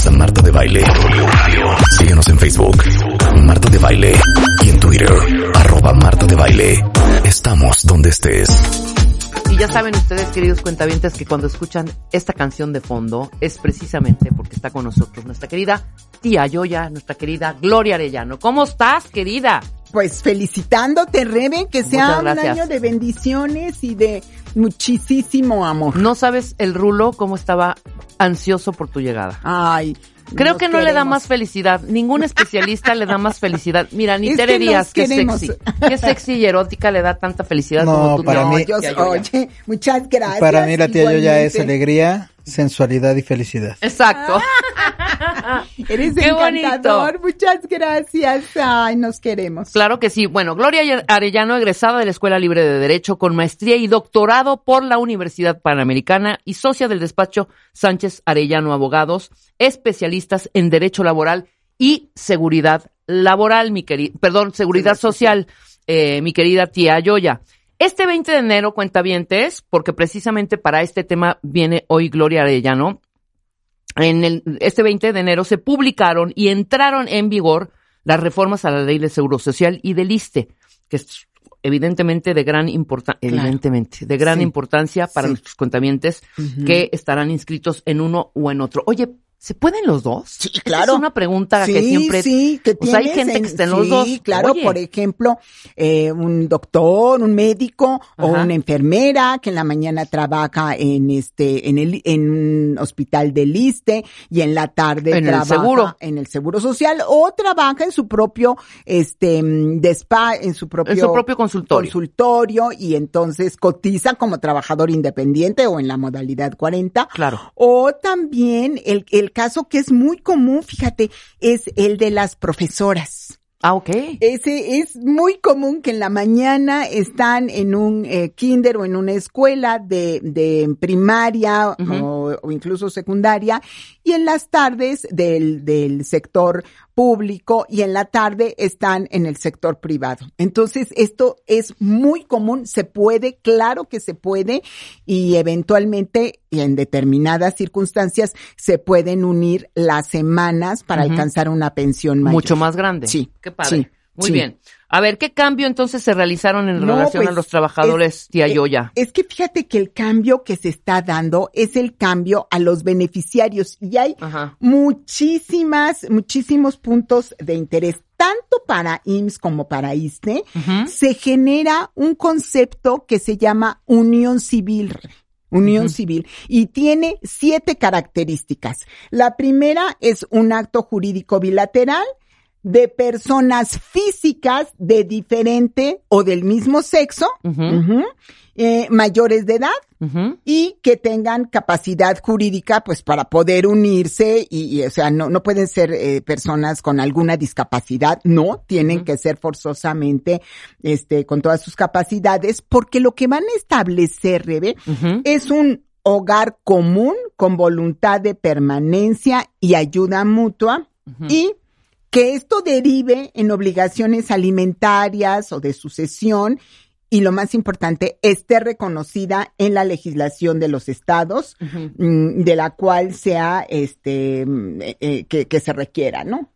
Escuchas a Marta de Baile. Síguenos en Facebook. Marta de Baile. Y en Twitter. Arroba Marta de Baile. Estamos donde estés. Y ya saben ustedes, queridos cuentavientes, que cuando escuchan esta canción de fondo es precisamente porque está con nosotros nuestra querida tía Yoya, nuestra querida Gloria Arellano. ¿Cómo estás, querida? Pues felicitándote, Rebe, que sea un año de bendiciones y de muchísimo amor. No sabes el rulo cómo estaba ansioso por tu llegada. Ay, Creo que no le da más felicidad. Ningún especialista le da más felicidad. Mira, ni Tere Díaz, que sexy. Qué sexy y erótica le da tanta felicidad como tú. Para mí, oye, muchas gracias. Para mí la tía Yoya es alegría, sensualidad y felicidad. Exacto. Eres encantador, muchas gracias. Ay, nos queremos. Claro que sí. Bueno, Gloria Arellano, egresada de la Escuela Libre de Derecho con maestría y doctorado por la Universidad Panamericana y socia del despacho Sánchez Arellano Abogados, especialistas en Derecho Laboral y Seguridad Laboral, mi querida, perdón, Seguridad Social, eh, mi querida tía Yoya. Este 20 de enero, cuentavientes, porque precisamente para este tema viene hoy Gloria Arellano, en el, este 20 de enero se publicaron y entraron en vigor las reformas a la ley de seguro social y del ISTE, que es evidentemente de gran importancia, evidentemente, de gran importancia para nuestros contamientos que estarán inscritos en uno o en otro. Oye, ¿Se pueden los dos? Sí, claro. es una pregunta que siempre. Sí, que hay gente que está en los dos. Sí, claro. Por ejemplo, eh, un doctor, un médico o una enfermera que en la mañana trabaja en este, en el, en un hospital del ISTE y en la tarde en trabaja el seguro. en el seguro social o trabaja en su propio, este, despa, en su propio. En su propio consultorio. Consultorio y entonces cotiza como trabajador independiente o en la modalidad 40. Claro. O también el, el caso que es muy común, fíjate, es el de las profesoras. Ah, ok. Ese es muy común que en la mañana están en un eh, kinder o en una escuela de, de primaria o, o, incluso secundaria y en las tardes del, del sector público y en la tarde están en el sector privado. Entonces, esto es muy común, se puede, claro que se puede y eventualmente y en determinadas circunstancias se pueden unir las semanas para alcanzar una pensión mayor. Mucho más grande. Sí. Qué padre. Muy bien. A ver, ¿qué cambio entonces se realizaron en relación a pues, los trabajadores, es, tía Yoya? Es que fíjate que el cambio que se está dando es el cambio a los beneficiarios y hay Ajá. muchísimas, muchísimos puntos de interés. Tanto para IMSS como para ISTE, se genera un concepto que se llama unión civil. Unión civil y tiene siete características. La primera es un acto jurídico bilateral de personas físicas de diferente o del mismo sexo, eh, mayores de edad y que tengan capacidad jurídica pues para poder unirse y, y, o sea no no pueden ser eh, personas con alguna discapacidad. No tienen que ser forzosamente este con todas sus capacidades porque lo que van a establecer Rebe es un hogar común con voluntad de permanencia y ayuda mutua y que esto derive en obligaciones alimentarias o de sucesión y lo más importante, esté reconocida en la legislación de los estados, mm, de la cual sea, este, mm, eh, eh, que, que se requiera, ¿no?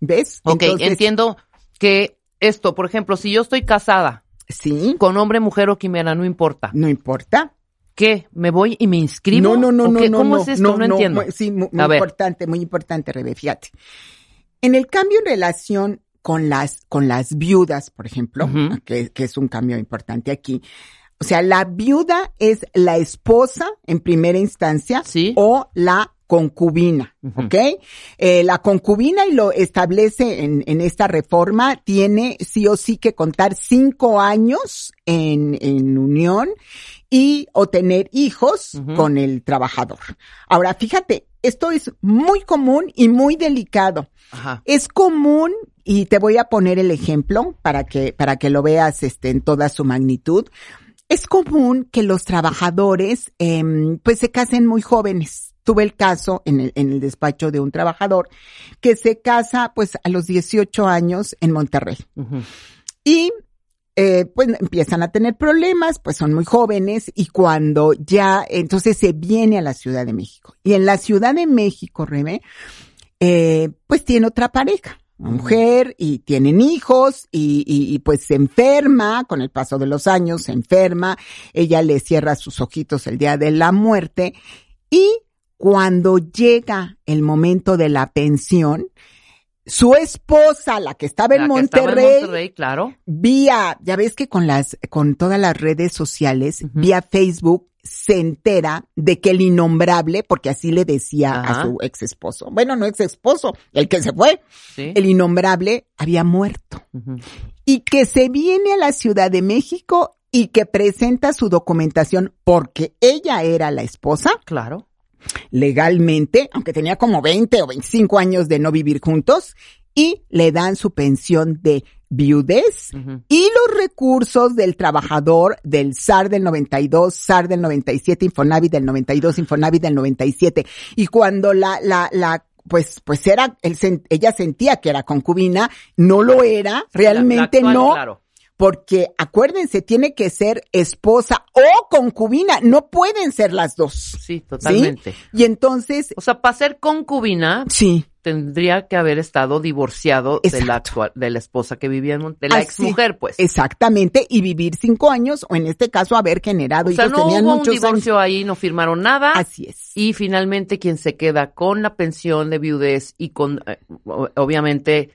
¿Ves? Ok, Entonces, entiendo que esto, por ejemplo, si yo estoy casada Sí, con hombre, mujer o quimera, no importa. no importa. ¿Qué? ¿Me voy y me inscribo? No, no, no, ¿O no, qué? no. ¿Cómo no, es esto? No, entiendo. muy- sí, muy, muy ver. importante, muy importante, Rebe, fíjate. En el cambio en relación con las, con las viudas, por ejemplo, Ujú. que, que es un cambio importante aquí. O sea, la viuda es la esposa en primera instancia Sí. o la concubina, Ujú. ¿ok? Eh, la concubina, y lo establece en, en esta reforma, tiene sí o sí que contar cinco años en, en unión y o tener hijos con el trabajador. Ahora, fíjate, esto es muy común y muy delicado. Es común y te voy a poner el ejemplo para que para que lo veas este en toda su magnitud. Es común que los trabajadores em, pues se casen muy jóvenes. Tuve el caso en el, en el despacho de un trabajador que se casa pues a los 18 años en Monterrey. Y eh, pues empiezan a tener problemas, pues son muy jóvenes y cuando ya, entonces se viene a la Ciudad de México. Y en la Ciudad de México, Rebe, eh, pues tiene otra pareja, mujer, y tienen hijos, y, y, y, pues se enferma, con el paso de los años se enferma, ella le cierra sus ojitos el día de la muerte, y cuando llega el momento de la pensión, su esposa, la que estaba en, Monterrey, claro. vía, ya ves que con las, con todas las redes sociales, vía Facebook, se entera de que el innombrable, porque así le decía a su ex esposo, bueno, no ex esposo, el que se fue, el innombrable había muerto. Y que se viene a la Ciudad de México y que presenta su documentación porque ella era la esposa. Claro legalmente, aunque tenía como 20 o 25 años de no vivir juntos, y le dan su pensión de viudez y los recursos del trabajador del SAR del 92, SAR del 97, Infonavit del 92, Infonavit del 97. Y cuando la, la, la, pues, pues era, ella sentía que era concubina, no lo era, realmente no. Claro porque acuérdense, tiene que ser esposa o concubina, no pueden ser las dos. Sí, totalmente. Y entonces... O sea, para ser concubina, sí. tendría que haber estado divorciado de la, de la esposa que vivía en de la ex mujer, pues. Exactamente, y vivir cinco años, o en este caso haber generado o sea, no hubo un divorcio ahí, no firmaron nada. Así es. Y finalmente quien se queda con la pensión de viudez y con, eh, obviamente,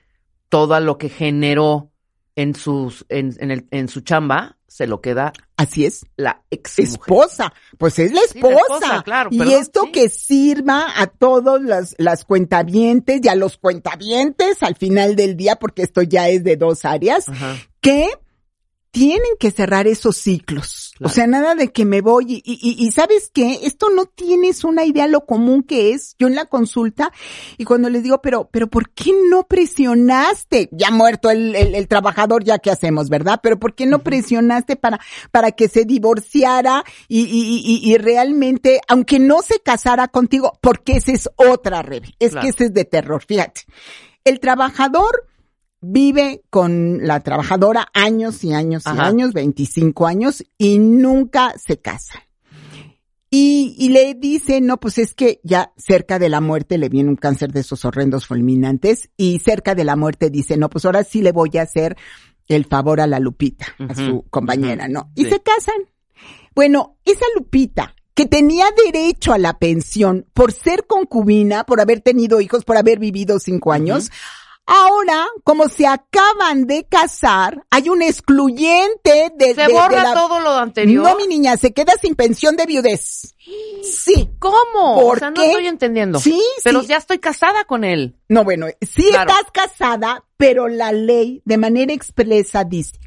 todo lo que generó en sus en, en, el, en su chamba se lo queda así es. la ex esposa. Pues es la esposa, claro, y esto que sirva a todos las las cuentavientes y a los cuentavientes al final del día porque esto ya es de dos áreas que tienen que cerrar esos ciclos. O sea, nada de que me voy y, y, y, sabes qué, esto no tienes una idea lo común que es. Yo en la consulta y cuando les digo, pero, pero ¿por qué no presionaste? Ya muerto el, el, trabajador, ya que hacemos, ¿verdad? Pero ¿por qué no presionaste para, para que se divorciara y, y, y, realmente, aunque no se casara contigo, porque esa es otra, Rebe. Es que ese es de terror, fíjate. El trabajador vive con la trabajadora años y años y años, 25 años, y nunca se casa. Y, y, le dice, no, pues es que ya cerca de la muerte le viene un cáncer de esos horrendos fulminantes y cerca de la muerte dice, no, pues ahora sí le voy a hacer el favor a la Lupita, a su compañera, ¿no? Y se casan. Bueno, esa Lupita que tenía derecho a la pensión por ser concubina, por haber tenido hijos, por haber vivido cinco años, Ahora, como se acaban de casar, hay un excluyente de, se borra todo lo anterior. No, mi niña, se queda sin pensión de viudez. Sí. ¿Cómo? o sea, no estoy entendiendo. Sí, Pero ya estoy casada con él. No, bueno, sí estás casada, pero la ley de manera expresa dice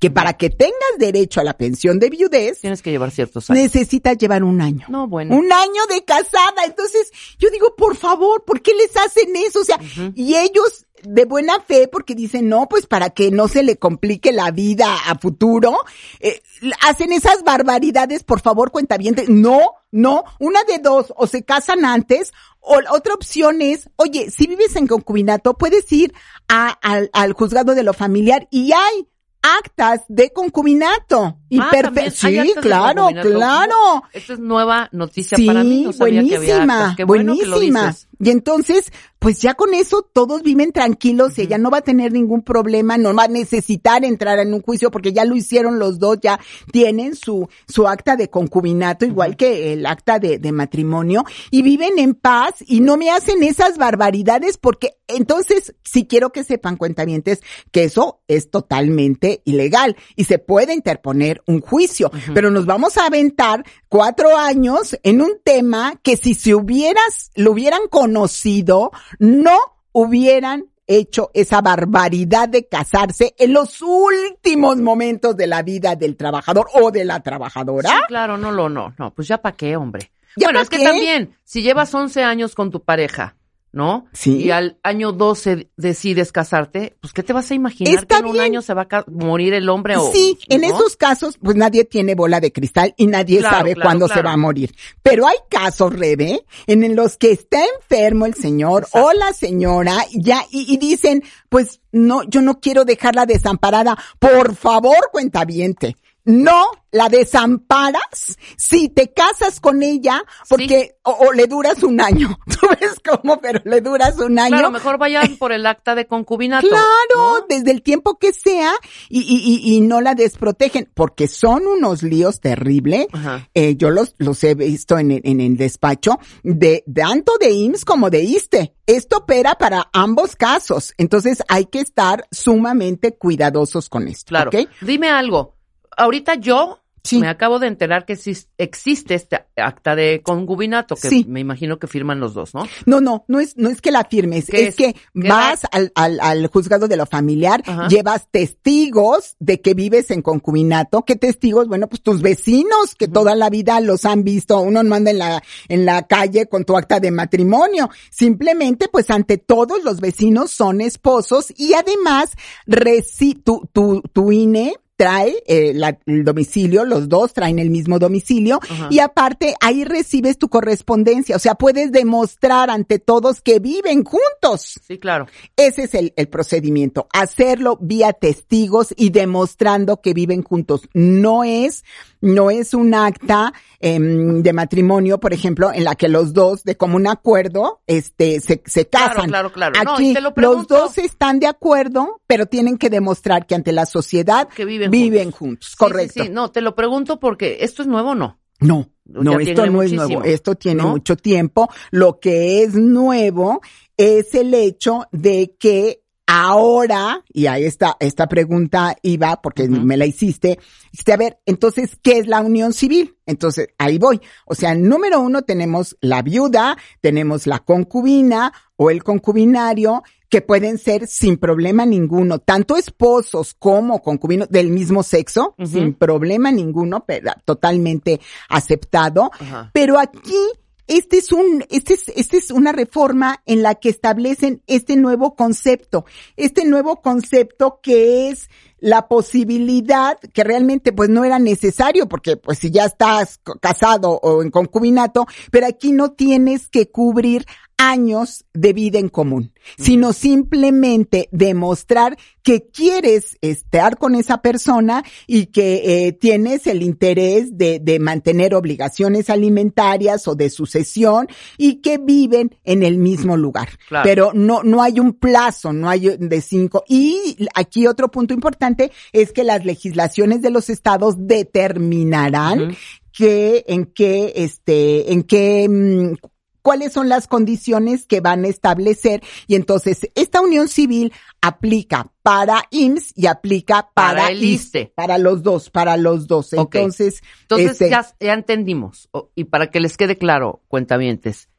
que para que tengas derecho a la pensión de viudez, tienes que llevar ciertos años. Necesitas llevar un año. No, bueno. Un año de casada. Entonces, yo digo, por favor, ¿por qué les hacen eso? O sea, y ellos de buena fe porque dicen, no, pues para que no se le complique la vida a futuro, eh, hacen esas barbaridades, por favor, cuenta bien. No, no, una de dos, o se casan antes, o otra opción es, oye, si vives en concubinato, puedes ir a, al, al juzgado de lo familiar y hay actas de concubinato. Y ah, sí, claro, claro. Esta es nueva noticia para mí. No sabía buenísima, que buenísima. Y entonces, pues ya con eso todos viven tranquilos, y ella no va a tener ningún problema, no va a necesitar entrar en un juicio porque ya lo hicieron los dos, ya tienen su, su acta de concubinato, igual que el acta de, de matrimonio, y viven en paz y no me hacen esas barbaridades porque entonces, si quiero que sepan cuentavientes que eso es totalmente ilegal y se puede interponer un juicio, pero nos vamos a aventar cuatro años en un tema que si se hubieras, lo hubieran conocido, no hubieran hecho esa barbaridad de casarse en los últimos momentos de la vida del trabajador o de la trabajadora. Sí, claro, no, no, no, no, pues ya para qué, hombre. ¿Ya bueno, es que también, si llevas 11 años con tu pareja, ¿no? Sí. Y al año 12 decides casarte, pues ¿qué te vas a imaginar Está que en un año se va a morir el hombre o Sí, en esos casos, pues nadie tiene bola de cristal y nadie Claro, sabe claro, cuándo se va a morir. Pero hay casos, Rebe, en los que está enfermo el señor Exacto. o la señora ya y, y dicen, pues no, yo no quiero dejarla desamparada. Por favor, cuentaviente. No la desamparas si te casas con ella porque o, o le duras un año. Tú ves cómo, pero le duras un año. Claro, mejor vayan por el acta de concubinato. Claro, ¿no? desde el tiempo que sea y, y, y, y no la desprotegen, porque son unos líos terribles. Eh, yo los, los he visto en, el- en el despacho de tanto de IMSS como de ISTE. Esto opera para ambos casos. Entonces hay que estar sumamente cuidadosos con esto. Claro. ¿ok? Dime algo. Ahorita yo Sí. me acabo de enterar que exis- existe este acta de concubinato, que Sí. me imagino que firman los dos, ¿no? No, no, no es, no es que la firmes, ¿Qué es, es? que ¿Qué vas al, al, al juzgado de lo familiar, Ajá. llevas testigos de que vives en concubinato. ¿Qué testigos? Bueno, pues tus vecinos que toda la vida los han visto. Uno no anda en la, en la calle con tu acta de matrimonio. Simplemente, pues ante todos los vecinos son esposos y además, reci tu, tu, tu INE trae eh, la- el domicilio, los dos traen el mismo domicilio Ajá. y aparte ahí recibes tu correspondencia, o sea, puedes demostrar ante todos que viven juntos. Sí, claro. Ese es el, el procedimiento, hacerlo vía testigos y demostrando que viven juntos. No es, no es un acta em, de matrimonio, por ejemplo, en la que los dos de común acuerdo, este, se, se Claro, casan. claro, claro. No, Aquí y te lo los dos están de acuerdo, pero tienen que demostrar que ante la sociedad Que viven juntos. Sí, Correcto. Sí, sí. No, te lo pregunto porque esto es nuevo, o ¿no? No, no, esto no es nuevo, esto tiene ¿no? mucho tiempo. Lo que es nuevo es el hecho de que ahora, y a esta, esta pregunta iba, porque me la hiciste, dijiste, a ver, entonces, ¿qué es la unión civil? Entonces, ahí voy. O sea, número uno tenemos la viuda, tenemos la concubina o el concubinario, que pueden ser sin problema ninguno, tanto esposos como concubinos del mismo sexo, sin problema ninguno, pero totalmente aceptado. Pero aquí, este es un, este es, este es una reforma en la que establecen este nuevo concepto, este nuevo concepto que es la posibilidad que realmente pues no era necesario porque pues si ya estás casado o en concubinato, pero aquí no tienes que cubrir años de vida en común, sino simplemente demostrar que quieres estar con esa persona y que eh, tienes el interés de, de mantener obligaciones alimentarias o de sucesión y que viven en el mismo lugar. Claro. Pero no, no hay un plazo, no hay de cinco. Y aquí otro punto importante es que las legislaciones de los estados determinarán que, en qué, este, en qué, mm, cuáles son las condiciones que van a establecer y entonces esta unión civil aplica para IMSS y aplica para, Para el ISSSTE. para los dos, para los dos. Entonces, Entonces este, ya, ya entendimos. Y para que les quede claro, cuentavientes,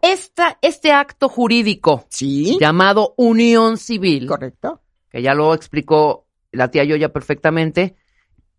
esta, este acto jurídico sí, llamado unión civil, correcto. que ya lo explicó la tía Yoya perfectamente,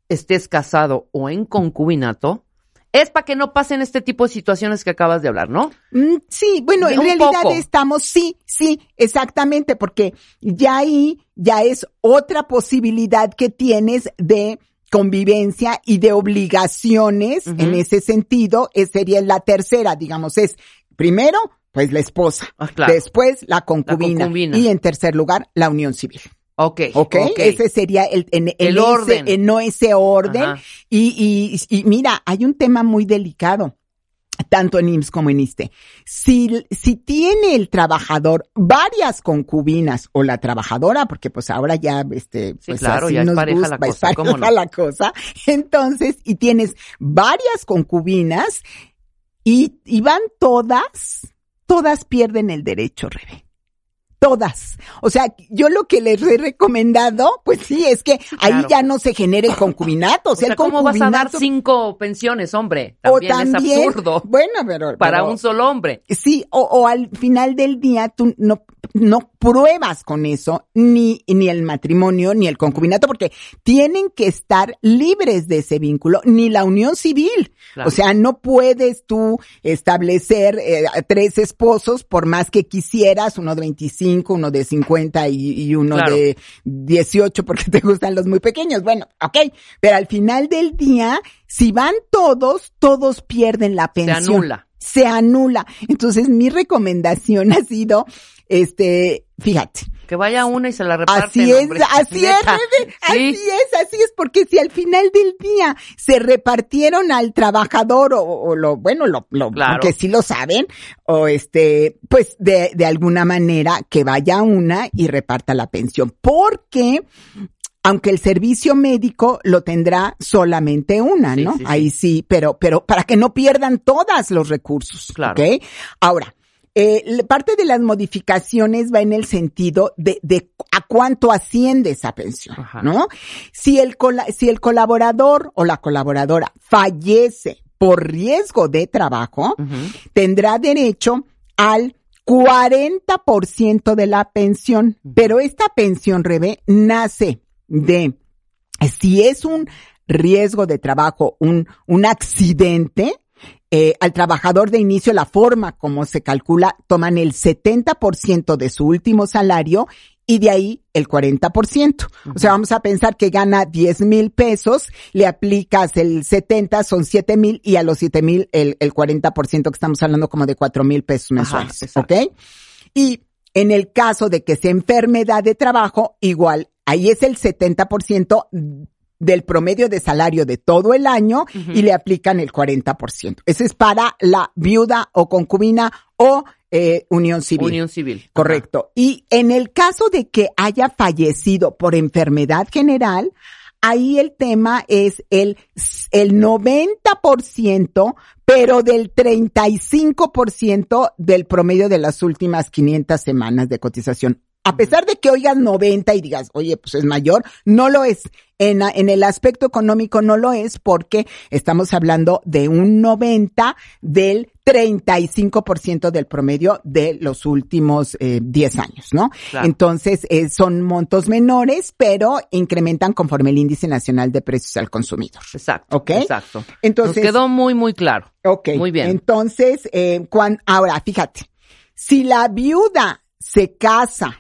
estés casado o en concubinato, es para que no pasen este tipo de situaciones que acabas de hablar, ¿no? Mm, Sí, bueno, De en realidad poco. estamos, sí, sí, exactamente, porque ya ahí ya es otra posibilidad que tienes de convivencia y de obligaciones en ese sentido, es, sería la tercera, digamos, es primero, pues la esposa, Ah, claro. después la concubina, concubina. y en tercer lugar la unión civil. Ok. ¿Ok? Ese sería el, en, en El ese, orden. en no ese orden. Y, y, y mira, hay un tema muy delicado, tanto en IMSS como en ISTE. Si, si tiene el trabajador varias concubinas o la trabajadora, porque pues ahora ya, este, Sí, pues claro, así ya es nos pareja gusta, la es cosa, ¿cómo pareja no? la cosa. Entonces, y tienes varias concubinas y, y van todas, todas pierden el derecho, Rebe. Todas. O sea, yo lo que les he recomendado, pues sí, es que ahí claro. ya no se genera el concubinato. O O sea, el ¿cómo vas a dar concubinato- cinco pensiones, hombre? o También, también, es absurdo Bueno, pero. para pero- un solo hombre. Sí, o, o al final del día tú no, no pruebas con eso ni, ni el matrimonio ni el concubinato porque tienen que estar libres de ese vínculo, ni la unión civil. Claro. O sea, no puedes tú establecer eh, tres esposos por más que quisieras, uno de 25, uno de 50 y, y uno Claro. de 18 porque te gustan los muy pequeños. Bueno, ok, pero al final del día, si van todos, todos pierden la Se pensión anula. se anula. Entonces, mi recomendación ha sido, este, fíjate, Que vaya una y se la reparten. así es, hombre. así es, así Sí. es, así es, porque si al final del día se repartieron al trabajador o, o lo, bueno, lo, lo, Claro. que sí lo saben, o este, pues de, de alguna manera que vaya una y reparta la pensión, porque aunque el servicio médico lo tendrá solamente una, ¿no? sí, sí. Ahí sí, pero, pero para que no pierdan todos los recursos, Claro. ¿ok? Ahora, eh, parte de las modificaciones va en el sentido de, de a cuánto asciende esa pensión, Ajá. ¿no? Si el, si el colaborador o la colaboradora fallece por riesgo de trabajo, tendrá derecho al 40% de la pensión, pero esta pensión, Rebe, nace de si es un riesgo de trabajo, un, un accidente, eh, al trabajador de inicio, la forma como se calcula, toman el 70% de su último salario y de ahí el 40%. O sea, vamos a pensar que gana 10 mil pesos, le aplicas el 70, son 7 mil y a los 7 mil el, el 40% que estamos hablando como de 4 mil pesos mensuales. exacto. ¿Ok? Y en el caso de que sea enfermedad de trabajo, igual, ahí es el 70% del promedio de salario de todo el año y le aplican el 40%. Ese es para la viuda o concubina o eh, unión civil. Unión civil. Correcto. Y en el caso de que haya fallecido por enfermedad general, ahí el tema es el, el 90%, pero del 35% del promedio de las últimas 500 semanas de cotización. A pesar de que oigas 90 y digas, oye, pues es mayor, no lo es. En, en el aspecto económico no lo es porque estamos hablando de un 90 del 35% del promedio de los últimos eh, 10 años, ¿no? Claro. Entonces, eh, son montos menores, pero incrementan conforme el índice nacional de precios al consumidor. Exacto. ¿Ok? Exacto. Entonces, Nos quedó muy, muy claro. Ok. Muy bien. Entonces, eh, cuan- ahora, fíjate, si la viuda se casa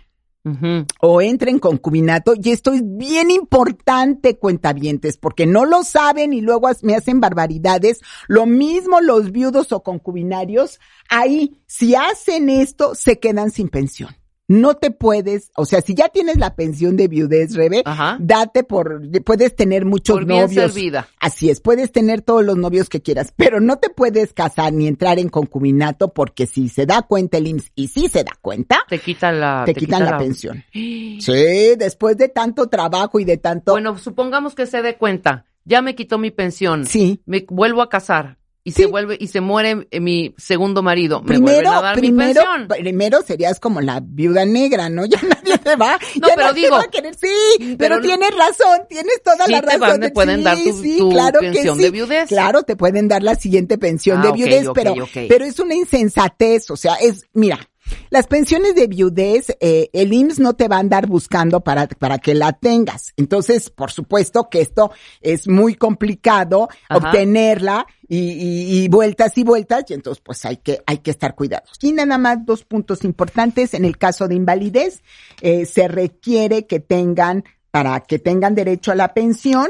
O entra en concubinato, y esto es bien importante, cuentavientes, porque no lo saben y luego me hacen barbaridades. Lo mismo los viudos o concubinarios, ahí, si hacen esto, se quedan sin pensión. No te puedes, o sea, si ya tienes la pensión de viudez, Rebe, Ajá. date por, puedes tener muchos Por bien novios. servida. Así es, puedes tener todos los novios que quieras, pero no te puedes casar ni entrar en concubinato porque si se da cuenta el IMSS y si se da cuenta, Te quita la, te, quitan la, pensión. Sí, después de tanto trabajo y de tanto... Bueno, supongamos que se dé cuenta. Ya me quitó mi pensión. sí. Me vuelvo a casar. Y Sí. se vuelve, y se muere eh, mi segundo marido. Me Primero, vuelven a dar mi primero, pensión. primero serías como la viuda negra, ¿no? Ya nadie te va, No, ya pero nadie digo- va a querer. Sí, pero, pero- tienes razón, tienes toda Sí la te razón. van- de- te pueden sí, dar tu- tu claro pensión de viudez. Claro, te pueden dar la siguiente pensión Ah, de viudez, pero, pero es una insensatez, o sea, es, mira, las pensiones de viudez, eh, el IMSS no te va a andar buscando para, para que la tengas. Entonces, por supuesto que esto es muy complicado Ajá. obtenerla y, y- y vueltas y vueltas, y entonces pues hay que, hay que estar cuidados. Y nada más dos puntos importantes. En el caso de invalidez, eh, se requiere que tengan, para que tengan derecho a la pensión,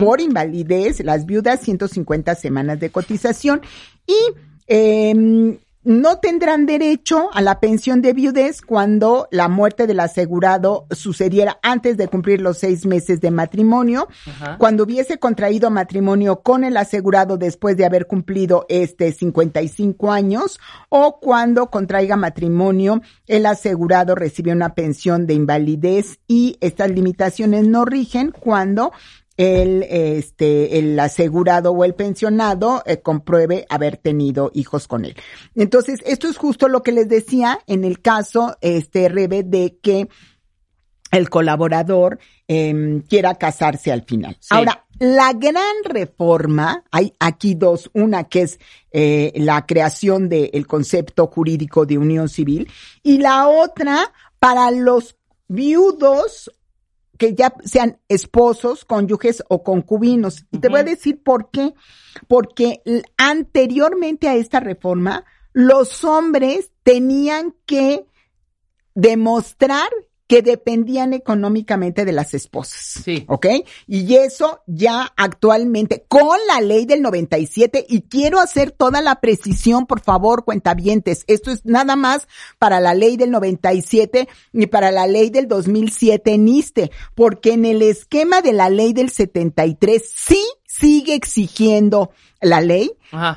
por invalidez, las viudas 150 semanas de cotización y em, no tendrán derecho a la pensión de viudez cuando la muerte del asegurado sucediera antes de cumplir los seis meses de matrimonio, Ajá. cuando hubiese contraído matrimonio con el asegurado después de haber cumplido este 55 años o cuando contraiga matrimonio el asegurado recibe una pensión de invalidez y estas limitaciones no rigen cuando el, este, el asegurado o el pensionado eh, compruebe haber tenido hijos con él. Entonces, esto es justo lo que les decía en el caso, este, Rebe, de que el colaborador em, quiera casarse al final. Sí. Ahora, La gran reforma, hay aquí dos, una que es eh, la creación del concepto jurídico de unión civil y la otra para los viudos que ya sean esposos, cónyuges o concubinos. Y te voy a decir por qué. Porque anteriormente a esta reforma, los hombres tenían que demostrar que dependían económicamente de las esposas. Sí. ¿Ok? Y eso ya actualmente con la ley del 97 y quiero hacer toda la precisión, por favor, cuentavientes. Esto es nada más para la ley del 97 ni para la ley del 2007 NISTE, porque en el esquema de la ley del 73 sí sigue exigiendo la ley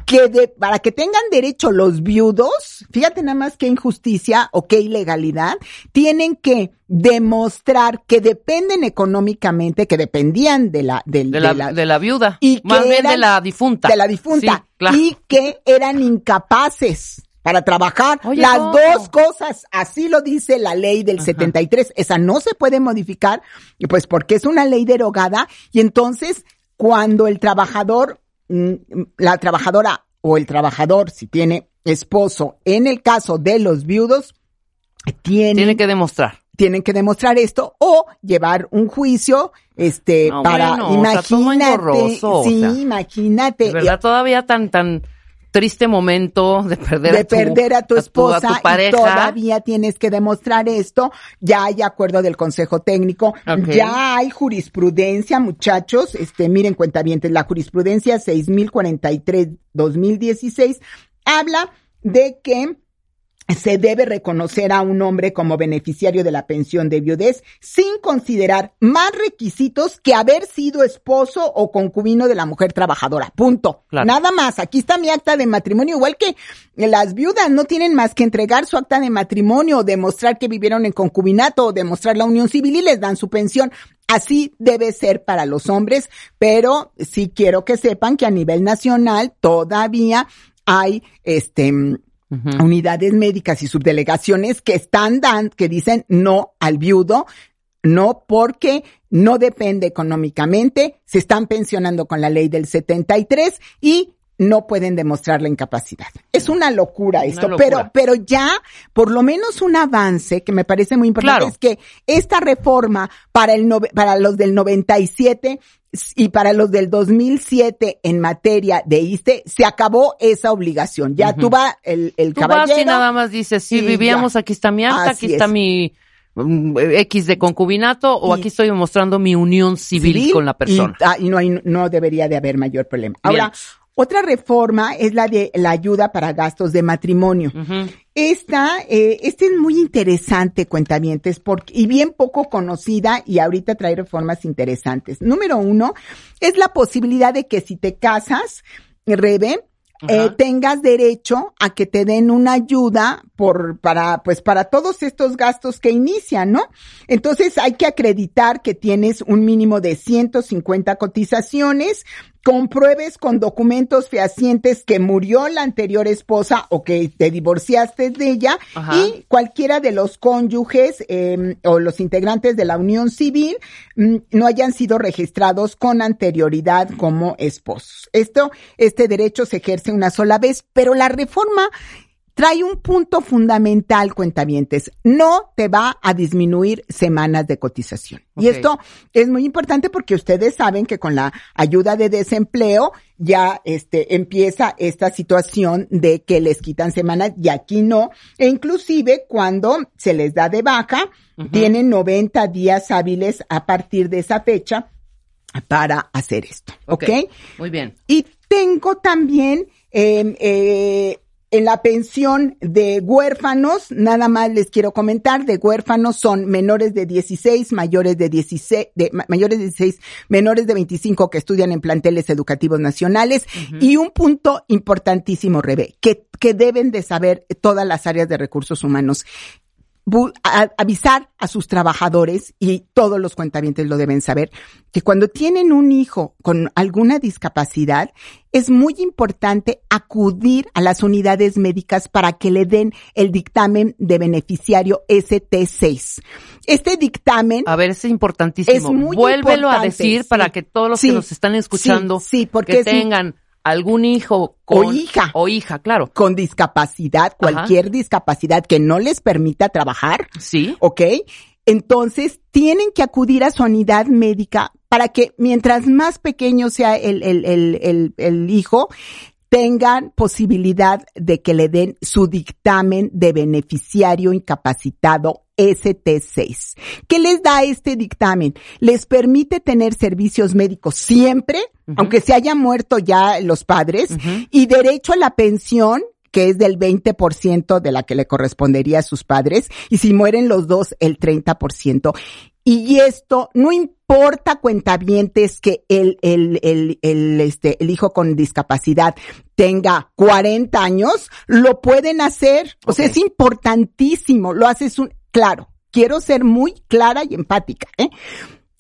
que de, para que tengan derecho los viudos, fíjate nada más qué injusticia o qué ilegalidad, tienen que demostrar que dependen económicamente, que dependían de la, de, la, de la, viuda, y más bien de la difunta. De la difunta. Y que eran incapaces para trabajar las dos cosas. Así lo dice la ley del 73. Esa no se puede modificar, pues porque es una ley derogada y entonces cuando el trabajador, mm, la trabajadora o el trabajador, si tiene esposo, en el caso de los viudos, tiene, tiene que demostrar. Tienen que demostrar esto o llevar un juicio, este, para, imagínate, sí, imagínate. De verdad, todavía tan, tan, triste momento de perder, a, tu, perder a tu esposa y todavía tienes que demostrar esto. Ya hay acuerdo del Consejo Técnico, ya hay jurisprudencia, muchachos. Este, miren, cuentavientes, la jurisprudencia 6043-2016 habla de que se debe reconocer a un hombre como beneficiario de la pensión de viudez sin considerar más requisitos que haber sido esposo o concubino de la mujer trabajadora. Punto. Nada más. Aquí está mi acta de matrimonio. Igual que las viudas no tienen más que entregar su acta de matrimonio o demostrar que vivieron en concubinato o demostrar la unión civil y les dan su pensión. Así debe ser para los hombres, pero sí quiero que sepan que a nivel nacional todavía hay este unidades médicas y subdelegaciones que están dan, que dicen no al viudo, no porque no depende económicamente, se están pensionando con la ley del 73 y no pueden demostrar la incapacidad. Es una locura esto, pero pero ya por lo menos un avance que me parece muy importante es que esta reforma para el para los del 97 y para los del 2007 en materia de ISTE se acabó esa obligación. Ya tú vas el el tú Vas y nada más dices, sí, vivíamos, aquí está mi acta, aquí está mi mm, X de concubinato o aquí estoy mostrando mi unión civil, con la persona. Y, ah, y no, hay, no debería de haber mayor problema. Ahora, otra reforma es la de la ayuda para gastos de matrimonio. Esta, eh, este es muy interesante, cuentamientos, porque, y bien poco conocida y ahorita trae reformas interesantes. Número uno, es la posibilidad de que si te casas, Rebe, eh, tengas derecho a que te den una ayuda por, para, pues para todos estos gastos que inician, ¿no? Entonces hay que acreditar que tienes un mínimo de 150 cotizaciones, compruebes con documentos fehacientes que murió la anterior esposa o que te divorciaste de ella y cualquiera de los cónyuges eh, o los integrantes de la unión civil mm, no hayan sido registrados con anterioridad como esposos. Esto, este derecho se ejerce una sola vez, pero la reforma trae un punto fundamental, cuentavientes. No te va a disminuir semanas de cotización. Y esto es muy importante porque ustedes saben que con la ayuda de desempleo ya este empieza esta situación de que les quitan semanas y aquí no. E inclusive cuando se les da de baja, tienen 90 días hábiles a partir de esa fecha para hacer esto. ¿Ok? Muy bien. Y tengo también eh, eh, en la pensión de huérfanos, nada más les quiero comentar, de huérfanos son menores de 16, mayores de 16, de, mayores de 16, menores de 25 que estudian en planteles educativos nacionales y un punto importantísimo, Rebe, que, que deben de saber todas las áreas de recursos humanos avisar a sus trabajadores, y todos los cuentavientes lo deben saber, que cuando tienen un hijo con alguna discapacidad, es muy importante acudir a las unidades médicas para que le den el dictamen de beneficiario ST6. Este dictamen. A ver, es importantísimo. Es muy Vuélvelo a decir para que todos los que nos están escuchando sí, porque tengan algún hijo o hija o hija, claro, con discapacidad, cualquier discapacidad que no les permita trabajar. Sí. ¿Ok? Entonces tienen que acudir a su unidad médica para que mientras más pequeño sea el, el, el, el, hijo, tengan posibilidad de que le den su dictamen de beneficiario incapacitado ST6. ¿Qué les da este dictamen? Les permite tener servicios médicos siempre, aunque se hayan muerto ya los padres, y derecho a la pensión que es del 20% de la que le correspondería a sus padres, y si mueren los dos, el 30%. Y esto no importa cuentavientes que el, el, el, el, este, el hijo con discapacidad tenga 40 años, lo pueden hacer. O sea, es importantísimo. Lo haces un, claro, quiero ser muy clara y empática, ¿eh?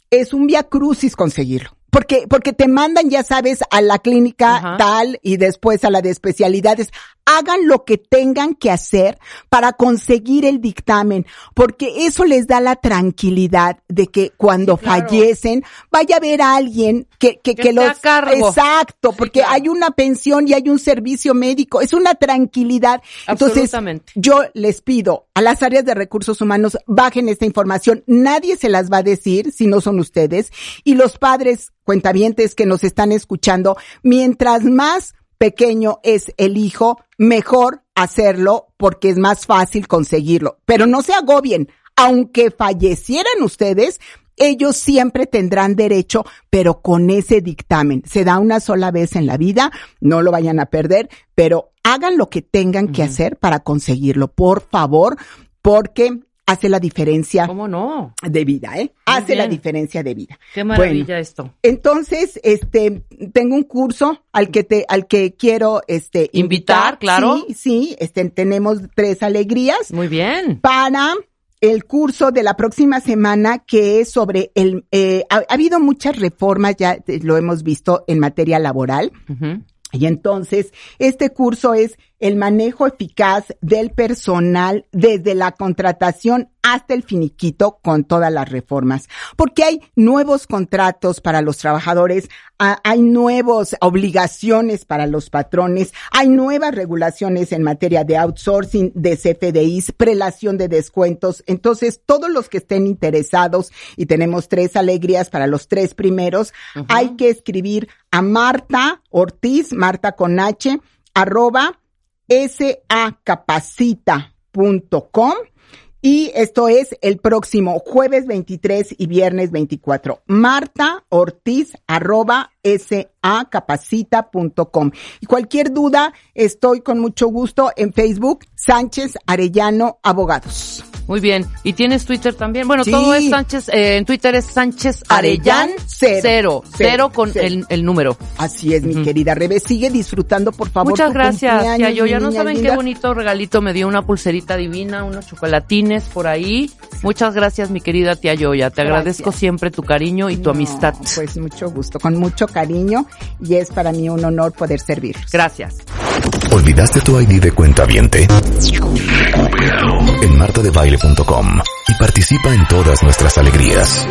Es un via crucis conseguirlo. Porque, porque te mandan, ya sabes, a la clínica tal y después a la de especialidades hagan lo que tengan que hacer para conseguir el dictamen, porque eso les da la tranquilidad de que cuando fallecen vaya a haber a alguien que, que, que, los... Exacto, porque hay una pensión y hay un servicio médico, es una tranquilidad. Entonces, yo les pido a las áreas de recursos humanos, bajen esta información, nadie se las va a decir si no son ustedes, y los padres cuentavientes que nos están escuchando, mientras más pequeño es el hijo, mejor hacerlo porque es más fácil conseguirlo. Pero no se agobien, aunque fallecieran ustedes, ellos siempre tendrán derecho, pero con ese dictamen. Se da una sola vez en la vida, no lo vayan a perder, pero hagan lo que tengan que hacer para conseguirlo, por favor, porque hace la diferencia. ¿Cómo no? De vida, ¿eh? hace la diferencia de vida. Qué maravilla esto. Entonces, este, tengo un curso al que te, al que quiero, este, invitar, claro. Sí, sí, este, tenemos tres alegrías. Muy bien. Para el curso de la próxima semana que es sobre el, eh, ha, habido muchas reformas, ya lo hemos visto en materia laboral. Y entonces, este curso es el manejo eficaz del personal desde la contratación hasta el finiquito con todas las reformas. Porque hay nuevos contratos para los trabajadores, hay nuevas obligaciones para los patrones, hay nuevas regulaciones en materia de outsourcing, de CFDIs, prelación de descuentos. Entonces, todos los que estén interesados, y tenemos tres alegrías para los tres primeros, hay que escribir a Marta Ortiz, Marta con H, arroba sacapacita.com y esto es el próximo jueves 23 y viernes 24. Marta Ortiz arroba sacapacita.com. Y cualquier duda, estoy con mucho gusto en Facebook, Sánchez Arellano Abogados. Muy bien. ¿Y tienes Twitter también? Bueno, todo es Sánchez, eh, en Twitter es Sánchez Arellán cero. Cero, con El, el, número. Así es, mi querida Rebe. Sigue disfrutando, por favor. Muchas gracias, Yo. Ya no saben qué bonito regalito me dio una pulserita divina, unos chocolatines por ahí. Muchas gracias, mi querida tía Yoya. Te agradezco siempre tu cariño y tu amistad. Pues mucho gusto, con mucho cariño y es para mí un honor poder servir. Gracias. ¿Olvidaste tu ID de cuenta viente? En martadebaile.com y participa en todas nuestras alegrías.